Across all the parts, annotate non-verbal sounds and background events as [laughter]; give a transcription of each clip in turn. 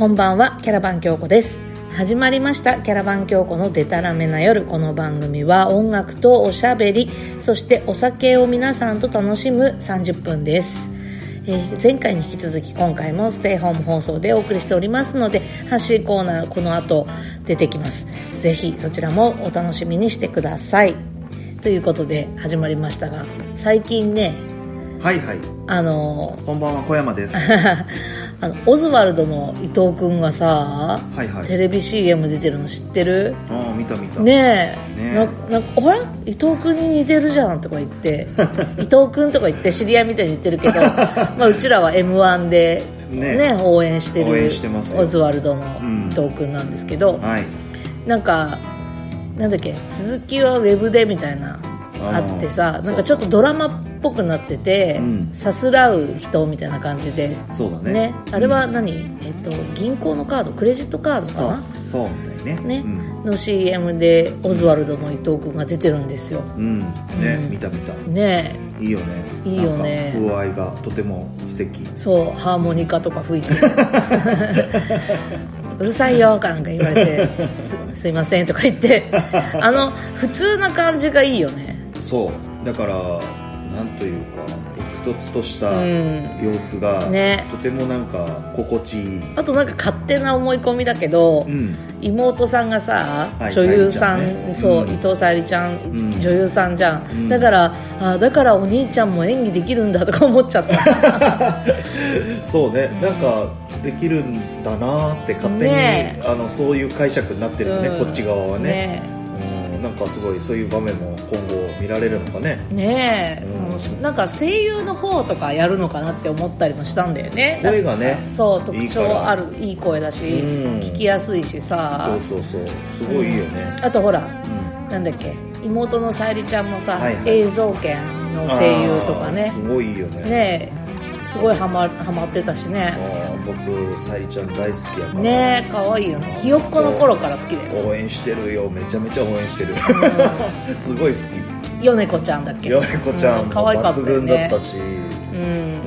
こんばんはキャラバン京子です。始まりましたキャラバン京子のデタラメな夜。この番組は音楽とおしゃべりそしてお酒を皆さんと楽しむ30分です。えー前回に引き続き今回もステイホーム放送でお送りしておりますので発信コーナーこの後出てきます。ぜひそちらもお楽しみにしてください。ということで始まりましたが最近ねはいはい。あのこんばんは小山です [laughs] あのオズワルドの伊藤君がさ、はいはい。テレビ CM 出てるの知ってる？ああ見た見た。ねえ。ねななんかあれ？伊藤君に似てるじゃんとか言って。[laughs] 伊藤君とか言って知り合いみたいに言ってるけど [laughs] まあうちらは m 1でねね応援してる応援してますよ。オズワルドのうん。伊藤君なんですけど、はい。なんかなんだっけ？続きはウェブでみたいなあってさなんかちょっとドラマっぽくなってて、うん。さすらう人みたいな感じで。そうだね。ね、あれは何、えっと、銀行のカード？クレジットカードそうかそうみたいね。ね。うん、なの CM でオズワルドの伊藤君が出てるんですよ。うん。ね、うん。見た見た。ね。えいいよね。いいよね。風合いがとても素敵。そうハーモニカとか吹いて。[laughs] うるさいよかなんか言われてすすいませんとか言って。あの普通な感じがいいよね。そう。だからなんというか朴突としたうん。様子が、ね。とてもなんか心地いい。あとなんか勝手な思い込みだけど、うん。妹さんがさ、はい女優さんねそう、うん。伊藤沙莉ちゃん、ん。女優さんじゃん、うん。だからあだからお兄ちゃんも演技できるんだとか思っちゃった。[laughs] そうね、なんかできるんだなって勝手に、ねあのそういう解釈になってるよね、うん。こっち側はね。ねうんなんかすごいそういう場面も今後見られるのかね。ねえ、うん。なんか声優の方とかやるのかなって思ったりもしたんだよね。声がねそう特徴あるいい声だし、うん。聞きやすいしさ。そうそうそう。すごいいいよね、あとほらうん。なんだっけ妹のさゆりちゃんもさ、はいはい映像権の声優とかね。すごいいいよね。ねえすごいハマハマってたしね。そう僕さゆりちゃん大好きやから。ねえ可愛いよね。ひよっこの頃から好きだよ応援してるよめちゃめちゃ応援してる、[laughs] すごい好ヨネコちゃんだっけ？きよりこちゃんうも可愛かった抜群だよねったし、うん。うん。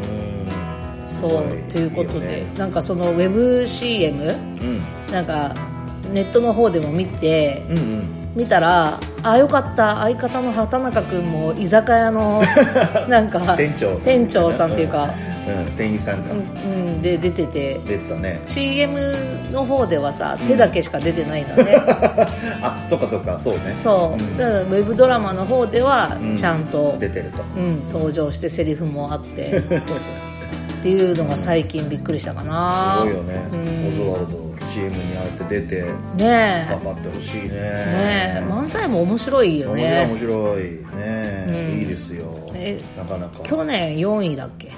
そうということでね。なんかそのウェブ CM うん。なんかネットの方でも見てうんうん。見たらあよかった。相方の畑中君も居酒屋の [laughs] なんか店長さんっていうか、うん、店員さんか、うんうん、で出てて。出たね。CM の方ではさ手だけしか出てないんだね、[laughs] あそっかそっかそうね。そう、ん。だからウェブドラマの方ではうん。ちゃんと、出てると。うん、登場してセリフもあって。っていうのが最近びっくりしたかな。すごいよね、うん。オズワルド CM にあえて出てね頑張ってほしいね。えねえ。漫才も面白いよ面ね白い面白い。ね、うん。いいですよ。えなかなか。去年4位だっけ？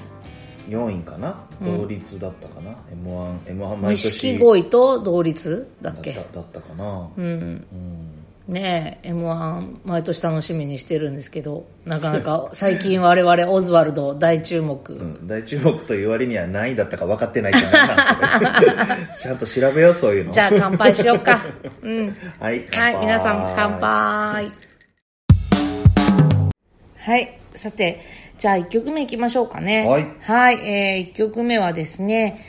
4位かな？うん。同率だったかな、m 1 m 1毎年。錦鯉と同率？だっけ？だっただったかな？うん。うん。ねえ m 1毎年楽しみにしてるんですけどなかなか [laughs] 最近我々オズワルド大注目、うん、大注目という割には何位だったか分かってないじゃないか [laughs] ちゃんと調べようそういうの。じゃあ乾杯しようか。うん。[laughs] はいはい皆さん乾杯はい。さてじゃあ1曲目いきましょうかね。はい。はい、えー、1曲目はですね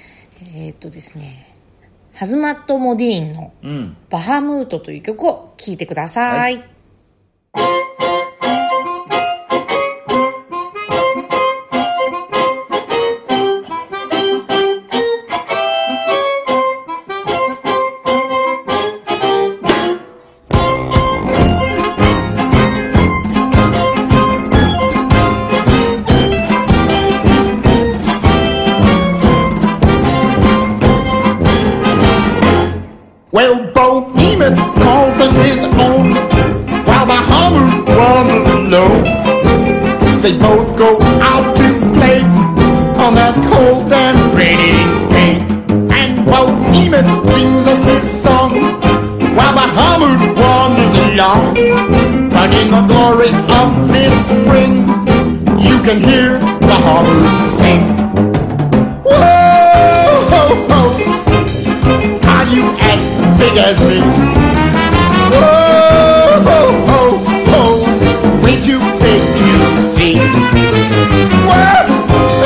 えー、っとですねハズマット・モディーンのうん。バハムートという曲を聴いてください。は Behemoth sings us his song, while Hummer wanders along. But in the glory of this spring, you can hear Hummer sing. Whoa, ho, ho. Are you as big as me? Whoa, ho, ho, ho. Way too big to see. Whoa,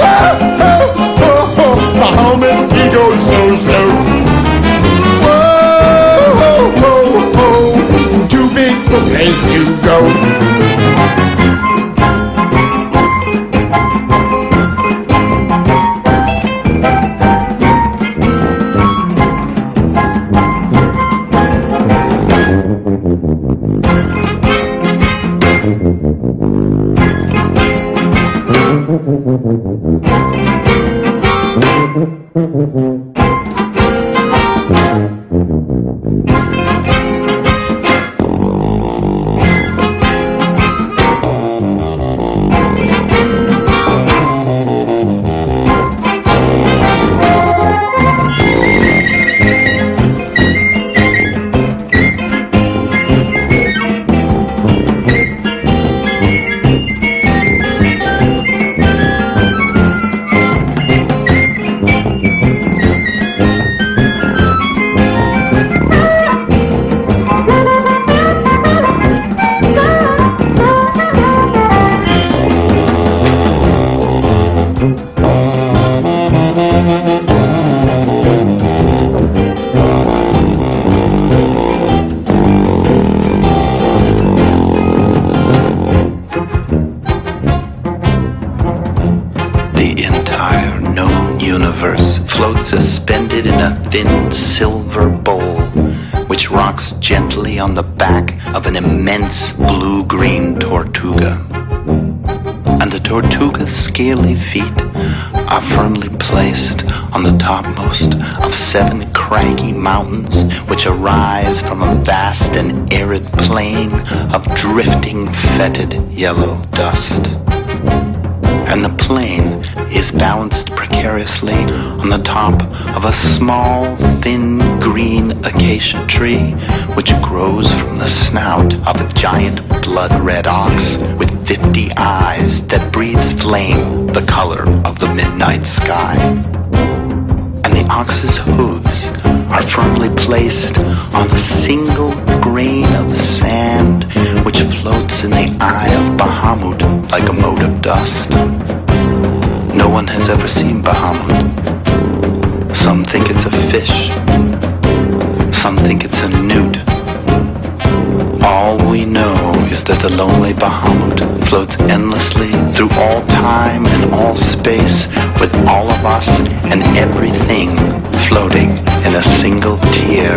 ho, ho, ho, homie, he goes so slow. place to go. [laughs] thin silver bowl, which rocks gently on the back of an immense blue-green tortuga. And the tortuga's scaly feet are firmly placed on the topmost of seven craggy mountains which arise from a vast and arid plain of drifting fetid yellow dust and the plane is balanced precariously on the top of a small, thin green acacia tree which grows from the snout of a giant blood-red ox with fifty eyes that breathes flame the color of the midnight sky. And the ox's hooves are firmly placed on a single grain of sand which floats in the eye of Bahamut like a has ever seen Bahamut. Some think it's a fish. Some think it's a newt. All we know is that the lonely Bahamut floats endlessly through all time and all space with all of us and everything floating in a single tear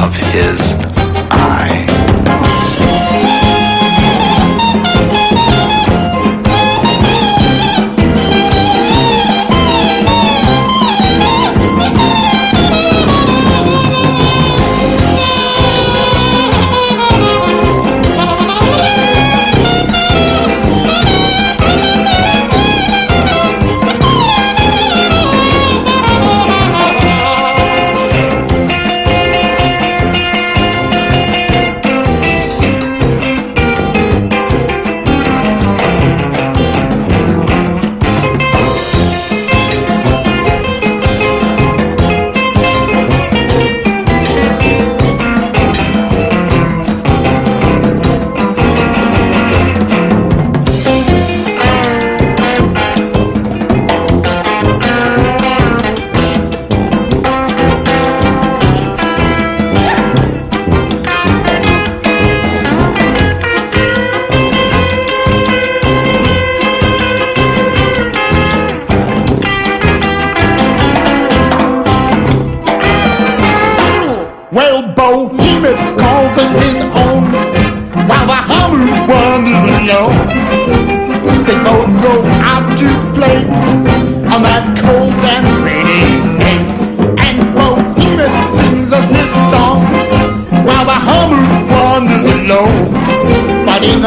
of his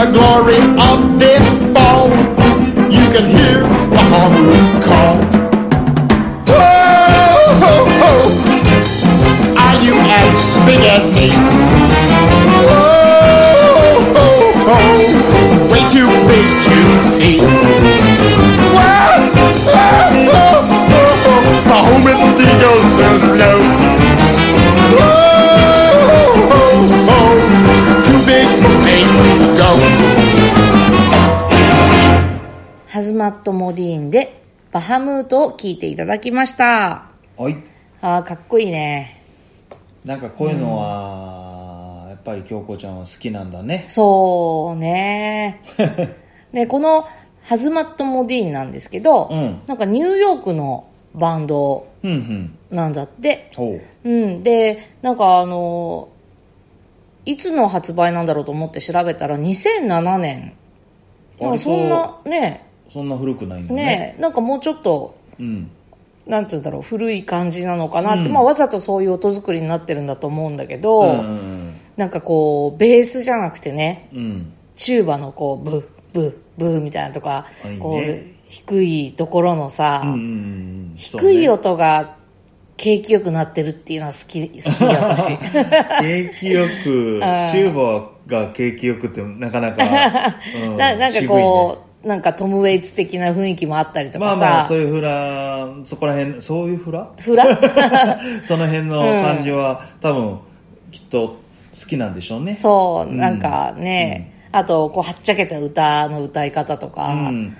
the glory ハムートを聴いていただきました。はいあーかっこいいね。なんかこういうのは、やっぱり京子ちゃんは好きなんだねそうね。[laughs] で、このハズマット・モディーンなんですけど、うんなんかニューヨークのバンドうんうんなんだって。ほううん。で、なんかあの、いつの発売なんだろうと思って調べたら2007年。まあそんな、ね、そんな古くないんだね。ね、なんかもうちょっと、うん。なんて言うんだろう、古い感じなのかなって、うん。まあわざとそういう音作りになってるんだと思うんだけど、うんうんなんかこう、ベースじゃなくてね、うん。チューバのこう、ブッ、ブッ、ブーみたいなとかね。こう、低いところのさ、うんうんうん低いよ音が景気よくなってるっていうのは好き、好き私。[laughs] 景気よくチューバが景気よくってなかなか、[laughs] うんななんかこう、なんかトム・ウェイツ的な雰囲気もあったりとかさ、まあまあそういうフラそこら辺そういうフラ？フラ？[laughs] その辺の感じは、多分きっと好きなんでしょうね。そう、ん。なんかね、あと、こう、はっちゃけた歌の歌い方とか、うん。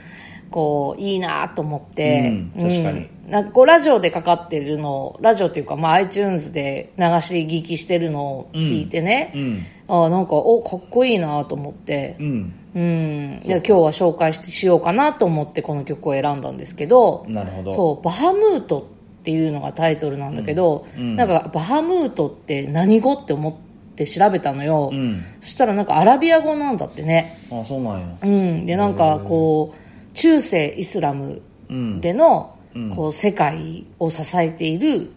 こう、いいなと思って、うん確かに。うんなんかこう、ラジオでかかってるのを、ラジオっていうか、まあ、iTunes で流し聞きしてるのを聞いてね、うん。あなんか、お、かっこいいなと思って、うんうん。今日は紹介してしようかなと思ってこの曲を選んだんですけど、なるほど。そう、バハムートっっていうのがタイトルなんだけど、うん。なんかバハムートって何語って思って調べたのよ、うん。そしたらなんかアラビア語なんだってね。あそうなんや。うん。でなんかこう中世イスラムうん。でのうん。こう世界を支えている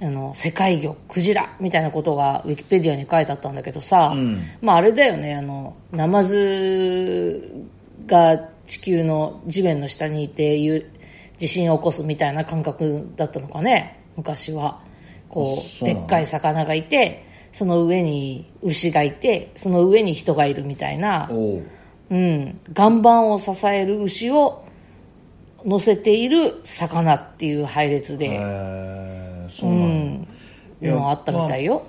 あの世界魚クジラみたいなことがウィキペディアに書いてあったんだけどさ、うん。まああれだよね。あのナマズが地球の地面の下にいてゆ地震を起こすみたいな感覚だったのかね。昔は。こうでっかい魚がいてその上に牛がいてその上に人がいるみたいな。おう。うん、岩盤を支える牛を乗せている魚っていう配列へで、えそううなんや。ん、あったみたいよ。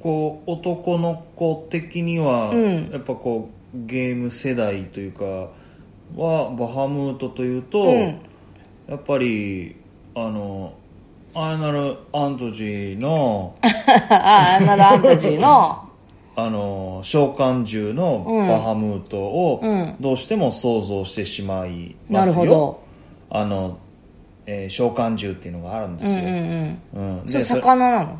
こう男の子的には、うん。やっぱこうゲーム世代というかはバハムートというと、うん。やっぱりあのアイナル・アントジーのああ、なるアンタジーの、あの [laughs] 召喚獣のバハムートをうん。どうしても想像してしまいますよ、なるほど。あの、えー召喚獣っていうのがあるんですよ、うんうんうん。うん。それそ魚なの？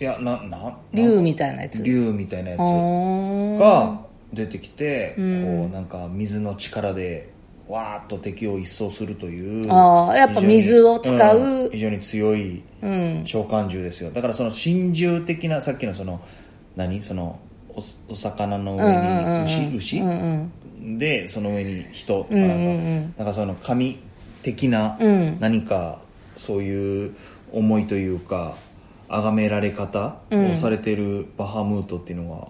いやなな竜みたいなやつ？竜みたいなやつが出てきて、うん。こうなんか水の力でわーっと敵を一掃するというあーやっぱ水を使う非常にん非常に強いうん。召喚獣ですよ。だからその真獣的なさっきのその何？そのおお魚の上うんうんうんうん。に牛？牛、うんうん。でその上に人。とかうんなんか、うん。うんなんかその神的なうん。何かそういう思いというか崇められ方をされてるバハムートっていうのが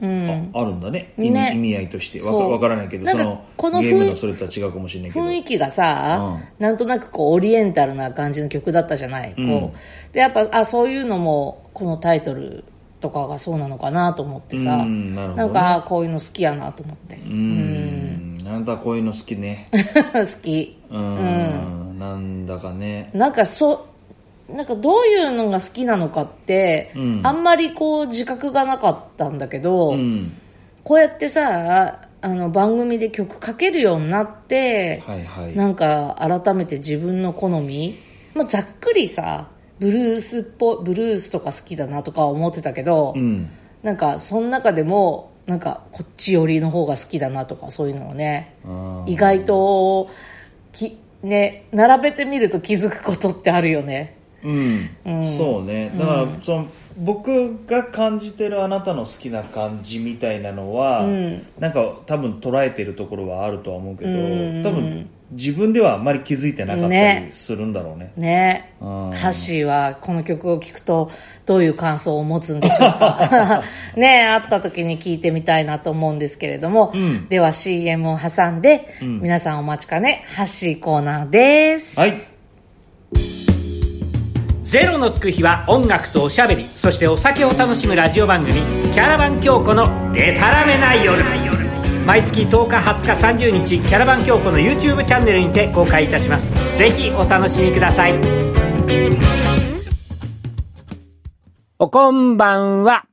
うん。ああるんだね。意味ね。意味合いとして。わかわからないけどそのこのゲームのそれとは違うかもしれないけど。雰囲気がさ、うなんとなくこうオリエンタルな感じの曲だったじゃない、うん。こう。でやっぱあそういうのもこのタイトルとかがそうなのかなと思ってさ、うんなね。んかあこういうの好きやなと思って。うん。あなたはこういうの好きね。[laughs] 好き。うん。なんだかね。なんかそうなんかどういうのが好きなのかって、うん。あんまりこう自覚がなかったんだけど、うん。こうやってさあの番組で曲かけるようになって、はいはい。なんか改めて自分の好み、まあ、ざっくりさブルースっぽブルースとか好きだなとか思ってたけど、うん。なんかその中でもなんかこっち寄りの方が好きだなとかそういうのをね意外ときね並べてみると気づくことってあるよね。うん、うん。そうね。だから、その僕が感じてるあなたの好きな感じみたいなのは、うん。なんか多分捉えてるところはあるとは思うけど、うん。多分自分ではあんまり気づいてなかったね。りするんだろうね。ね。うん。ハッシーはこの曲を聴くとどういう感想を持つんでしょうか。[laughs] ね会った時に聞いてみたいなと思うんですけれども、うん。では CM を挟んで、ん。皆さんお待ちかね。ハッシーコーナーです。はい。ゼロのつく日は音楽とおしゃべりそしてお酒を楽しむラジオ番組「キャラバン京子のデタラメな夜」毎月10日20日30日キャラバン京子の YouTube チャンネルにて公開いたします。ぜひお楽しみください。おこんばんは。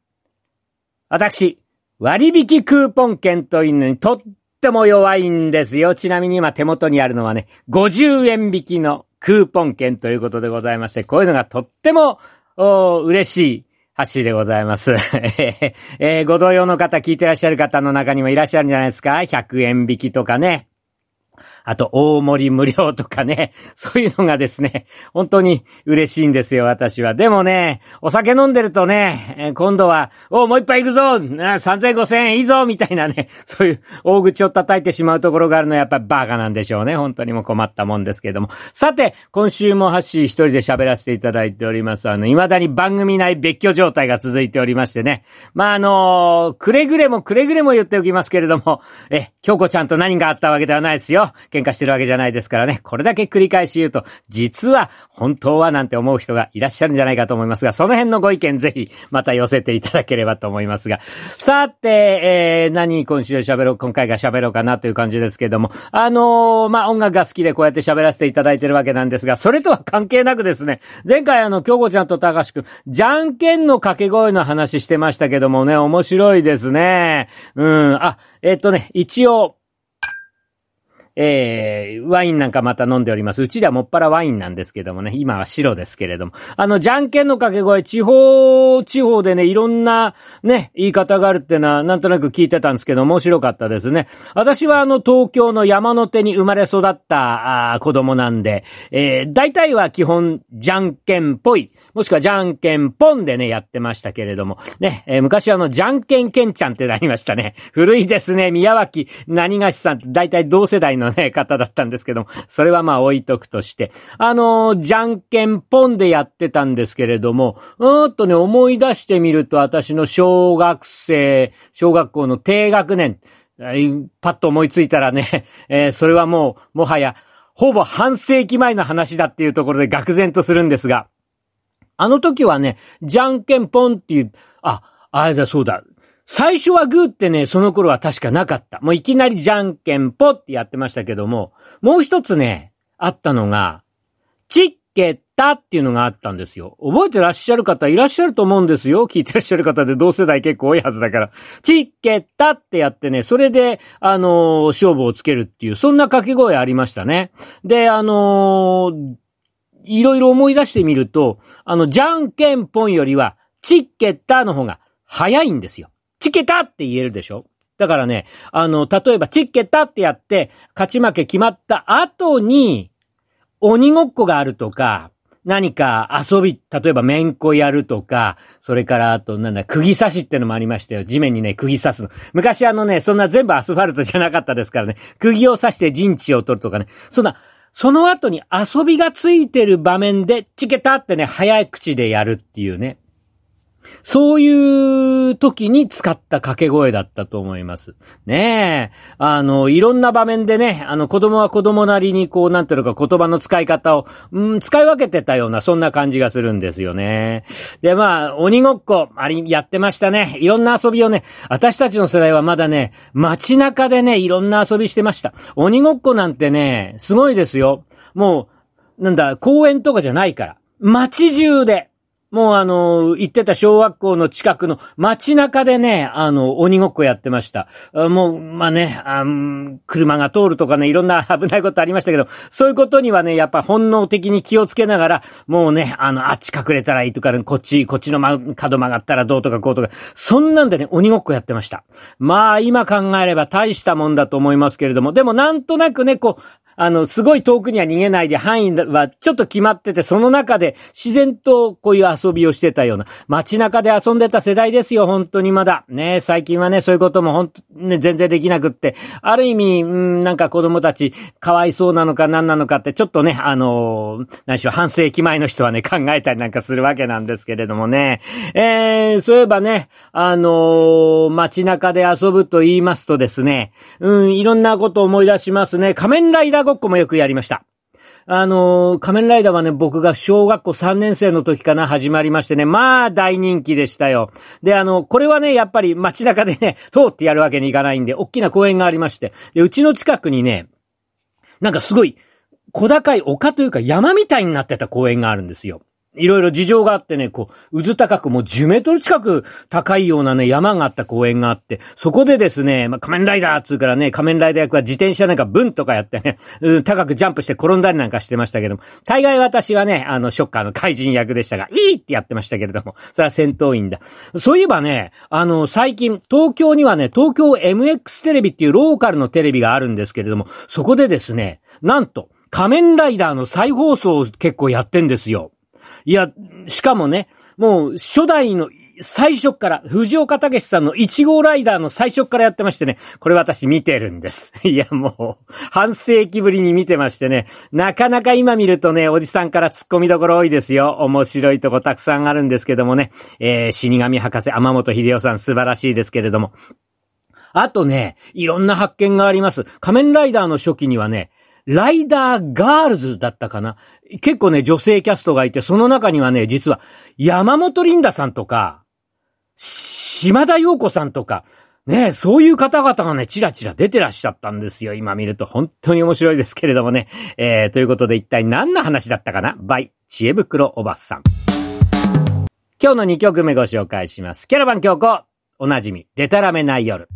私割引クーポン券というのにとっても弱いんですよ。ちなみに今手元にあるのはね、50円引きのクーポン券ということでございまして、こういうのがとっても嬉しい。足でございます。[laughs] えーご同様の方、聞いてらっしゃる方の中にもいらっしゃるんじゃないですか ?100 円引きとかね。あと、大盛り無料とかね。[laughs] そういうのがですね、本当に嬉しいんですよ、私は。でもね、お酒飲んでるとね、えー今度は、おもう一杯行くぞ !3000、5000円いいぞみたいなね、そういう大口を叩いてしまうところがあるのはやっぱりバカなんでしょうね。本当にも困ったもんですけれども。さて、今週もハッシー一人で喋らせていただいております。あの、未だに番組内別居状態が続いておりましてね。まあ、あのくれぐれもくれぐれも言っておきますけれども、え、京子ちゃんと何があったわけではないですよ。喧嘩してるわけじゃないですからね。これだけ繰り返し言うと、実は本当はなんて思う人がいらっしゃるんじゃないかと思いますが、その辺のご意見ぜひまた寄せていただければと思いますが。さて、えー、何今週喋ろう、今回が喋ろうかなという感じですけども、あのーまあ、音楽が好きでこうやって喋らせていただいてるわけなんですが、それとは関係なくですね、前回あの、京子ちゃんと高橋くん、じゃんけんの掛け声の話してましたけどもね、面白いですね。うん、あ、えっとね、一応、えー、ワインなんかまた飲んでおります。うちではもっぱらワインなんですけどもね、今は白ですけれども。あの、じゃんけんの掛け声、地方、地方でね、いろんなね、言い方があるってのは、なんとなく聞いてたんですけど、面白かったですね。私はあの、東京の山の手に生まれ育った、あ子供なんで、えー、大体は基本、じゃんけんぽい、もしくはじゃんけんぽんでね、やってましたけれども、ね、えー昔あの、じゃんけんけんちゃんってなりましたね。古いですね、宮脇何がしさんって大体同世代ののね、方だったんですけども、それはまあ置いとくとして、あのーじゃんけんぽんでやってたんですけれども、うーんとね、思い出してみると私の小学生、小学校の低学年、パッと思いついたらね、[laughs] えーそれはもう、もはや、ほぼ半世紀前の話だっていうところで愕然とするんですが、あの時はね、じゃんけんぽんっていう、あ、あれだそうだ。最初はグーってね、その頃は確かなかった。もういきなりじゃんけんぽってやってましたけども、もう一つね、あったのが、チッケタっていうのがあったんですよ。覚えてらっしゃる方いらっしゃると思うんですよ。聞いてらっしゃる方で同世代結構多いはずだから。チッケタってやってね、それで、あのー勝負をつけるっていう、そんな掛け声ありましたね。で、あのーいろいろ思い出してみると、あの、じゃんけんぽんよりは、チッケタの方が早いんですよ。チケタって言えるでしょ？だからね、あの、例えば、チッケタってやって、勝ち負け決まった後に、鬼ごっこがあるとか、何か遊び、例えばめんこやるとか、それからあとなんだ、釘刺しってのもありましたよ。地面にね、釘刺すの。昔あのね、そんな全部アスファルトじゃなかったですからね、釘を刺して陣地を取るとかね、そんな、その後に遊びがついてる場面で、チケタってね、早口でやるっていうね。そういう時に使った掛け声だったと思います。ねえ。あの、いろんな場面でね、あの、子供は子供なりにこう、なんていうのか言葉の使い方を、うん、使い分けてたような、そんな感じがするんですよね。で、まあ、鬼ごっこ、あり、やってましたね。いろんな遊びをね、私たちの世代はまだね、街中でね、いろんな遊びしてました。鬼ごっこなんてね、すごいですよ。もう、なんだ、公園とかじゃないから。街中で。もうあの、行ってた小学校の近くの街中でね、あの、鬼ごっこやってました。もう、まあね、あうん車が通るとかね、いろんな [laughs] 危ないことありましたけど、そういうことにはね、やっぱ本能的に気をつけながら、もうね、あの、あっち隠れたらいいとか、こっち、こっちのま角曲がったらどうとかこうとか、そんなんでね、鬼ごっこやってました。まあ、今考えれば大したもんだと思いますけれども、でもなんとなくね、こう、あの、すごい遠くには逃げないで範囲はちょっと決まってて、その中で自然とこういう遊びをしてたような、街中で遊んでた世代ですよ、本当にまだ。ね、最近はね、そういうことも本当ね、全然できなくって、ある意味、ん、なんか子供たち、かわいそうなのか何なのかって、ちょっとね、あのー何しろ半世紀前の人はね、考えたりなんかするわけなんですけれどもね。えー、そういえばね、あのー街中で遊ぶと言いますとですね、うん、いろんなことを思い出しますね。仮面ライダーごっこもよくやりました。あの仮面ライダーはね、僕が小学校3年生の時かな、始まりましてね、まあ、大人気でしたよ。で、あの、これはね、やっぱり街中でね、[laughs] 通ってやるわけにいかないんで、大きな公園がありまして、で、うちの近くにね、なんかすごい、小高い丘というか山みたいになってた公園があるんですよ。いろいろ事情があってね、こう、渦高くもう10メートル近く高いようなね、山があった公園があって、そこでですね、まあ、仮面ライダーっつうからね、仮面ライダー役は自転車なんかブンとかやってね、[laughs] うん高くジャンプして転んだりなんかしてましたけども、大概私はね、あの、ショッカーの怪人役でしたが、いいってやってましたけれども、それは戦闘員だ。そういえばね、あの、最近、東京にはね、東京 MX テレビっていうローカルのテレビがあるんですけれども、そこでですね、なんと、仮面ライダーの再放送を結構やってんですよ。いや、しかもね、もう初代の最初から、藤岡武さんの1号ライダーの最初からやってましてね、これ私見てるんです。[laughs] いや、もう、半世紀ぶりに見てましてね、なかなか今見るとね、おじさんから突っ込みどころ多いですよ。面白いとこたくさんあるんですけどもね、えー、死神博士、天本英世さん素晴らしいですけれども。あとね、いろんな発見があります。仮面ライダーの初期にはね、ライダーガールズだったかな？結構ね、女性キャストがいて、その中にはね、実は、山本リンダさんとか、島田陽子さんとか、ね、そういう方々がね、チラチラ出てらっしゃったんですよ。今見ると本当に面白いですけれどもね。えー、ということで一体何の話だったかな？ by、知恵袋おばさん。今日の2曲目ご紹介します。キャラバン京子、おなじみ、デタラメない夜。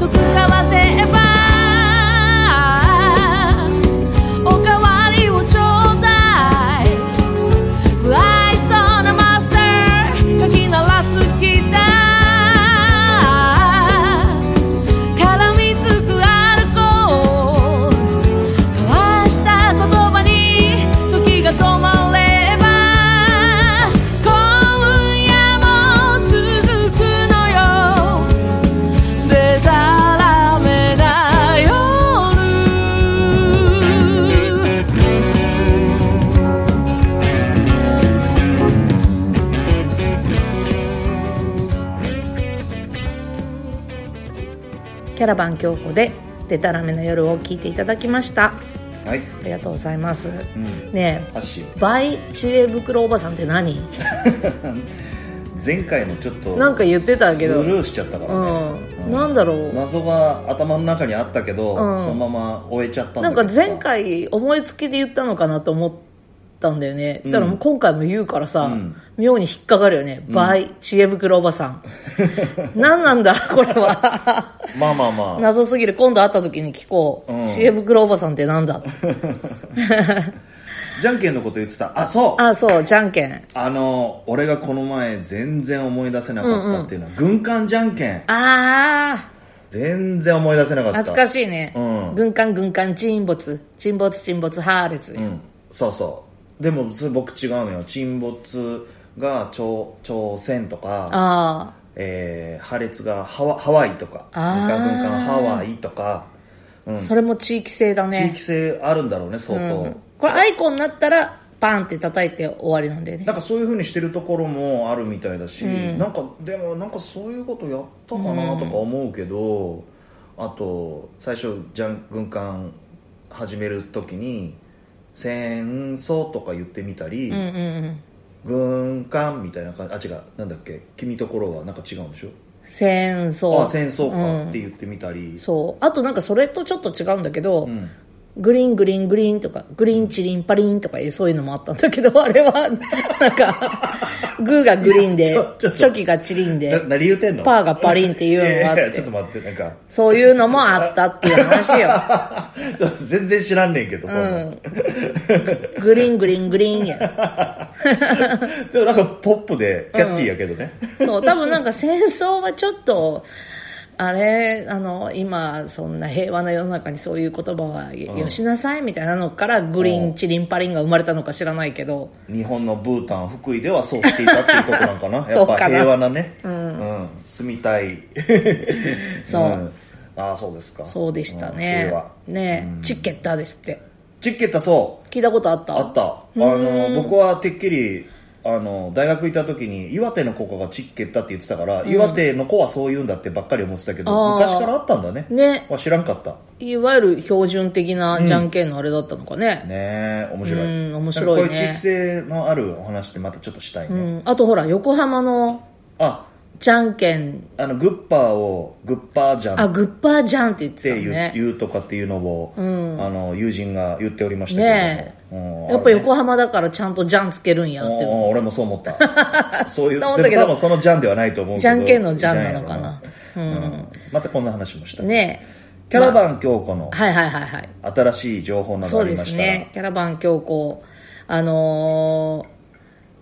isso que ela é ラバン京子でデタラメな夜を聞いていただきました。はい。ありがとうございます、うん。ねえバイ知恵袋おばさんって何？[laughs] 前回のちょっとなんか言ってたけど。スルーしちゃったからね、うん、なんだろう。謎が頭の中にあったけど、うん。そのまま終えちゃったんなんだけどさ。か前回思いつきで言ったのかなと思ったんだよね。だからもう今回も言うからさ、うん。妙に引っかかるよね、バイ知恵袋おばさん。[laughs] 何なんだこれは。まあまあまあ。謎すぎる。今度会った時に聞こう、うん。知恵袋おばさんってなんだ。じゃんけんのこと言ってた。あそう。あそうじゃんけんあの俺がこの前全然思い出せなかったっていうのは、軍艦じゃんけんああ全然思い出せなかった。懐かしいね、うん。軍艦軍艦沈没。沈没沈没ハーレツ、うん。そうそうでもそれ僕違うのよ。沈没が朝朝鮮とかあえー破裂がハワハワイとかあー。軍艦ハワイとか、うん。あ、それも地域性だね。地域性あるんだろうね相当、うん。これアイコンになったらパンって叩いて終わりなんだよね。なんかそういうふうにしてるところもあるみたいだし、なんかでもなんかそういうことやったかなとか思うけど、あと最初じゃん軍艦始める時に「戦争」とか言ってみたりうんうんうん「軍艦」みたいな感じあ違うなんだっけ君ところはなんか違うんでしょ？戦争。あ戦争かうん。って言ってみたり、そう。あとなんかそれとちょっと違うんだけど、うんグリーングリーングリーンとか、グリーンチリンパリンとかそういうのもあったんだけど、[laughs] あれは、なんか、グーがグリーンでチョキがチリンでな、何言うてんの？パーがパリンっていうのがあっいやいやちょてっと、待ってなんか。そういうのもあったっていう話よ。[laughs] 全然知らんねんけどそんな、グリーングリーングリーンや。[laughs] でもなんかポップでキャッチーやけどね、そう、多分なんか戦争はちょっと、あれ、あの、今、そんな平和な世の中にそういう言葉はよしなさいみたいなのから、グリーンチリンパリンが生まれたのか知らないけど、日本のブータン福井ではそうしていたっていうことなんかな。[laughs] やっぱ平和なね。うん、住みたい。[laughs] そう。ん。ああそうですか。そうでしたうんね平和。ねチッケッタですって。チッケッタそう。聞いたことあった？あった。あの僕はてっきりあの大学行った時に岩手の子がチッケッタって言ってたから、岩手の子はそう言うんだってばっかり思ってたけど昔からあったんだね。ね。わ知らんかった。いわゆる標準的なじゃんけんのあれだったのかね。ねえ面白い。うん面白いね。こういう地域性のあるお話ってまたちょっとしたいね、うん、あとほら、横浜のあじゃんけん、あのグッパーをグッパーじゃん。あ、っグッパーじゃんって言ってて言う,、たのね。言うとかっていうのを、あの友人が言っておりましたけねども、うん。やっぱ横浜だからちゃんとじゃんつけるんやって。お俺もそう思った。[laughs] そういうでも多分そのジャンではないと思うけど。じゃんけんのじゃんなのかな。ジャンやろうん。またこんな話もした。ねキャラバン京子のはいはいはいはい。新しい情報などそうでありますしたら。ね。キャラバン京子、あのー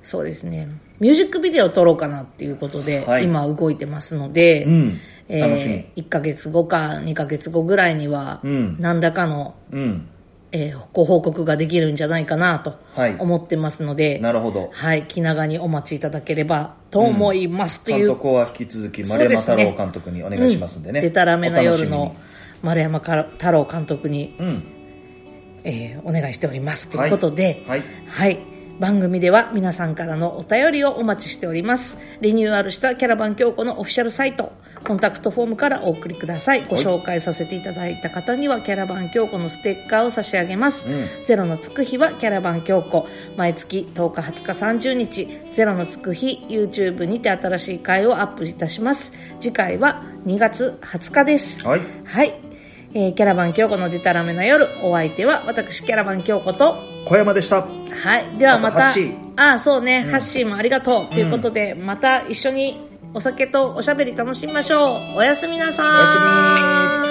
そうですね。ミュージックビデオを撮ろうかなっていうことで、はい。今動いてますので、うん。え楽しみ。1ヶ月後か2ヶ月後ぐらいには、うん。何らかの、うん。えーご報告ができるんじゃないかなとはい。思ってますので、なるほど。はい、気長にお待ちいただければと思います、という監督は引き続き丸山太郎監督にお願いしますんでね、でたらめな夜の丸山太郎監督に、うん。えーお願いしております。ということで、はい。はい。番組では皆さんからのお便りをお待ちしております。リニューアルしたキャラバン京子のオフィシャルサイト、コンタクトフォームからお送りください。ご紹介させていただいた方にはキャラバン京子のステッカーを差し上げます。ゼロのつく日はキャラバン京子。毎月10日、20日、30日、ゼロのつく日、YouTube にて新しい回をアップいたします。次回は2月20日です。はいはい。えーキャラバン京子のデタラメな夜、お相手は私キャラバン京子と、小山でしたはい。ではまた、あとハッシーああ、そうね、ハッシーもありがとう。ということで、また一緒にお酒とおしゃべり楽しみましょう。おやすみなさーい。おやすみ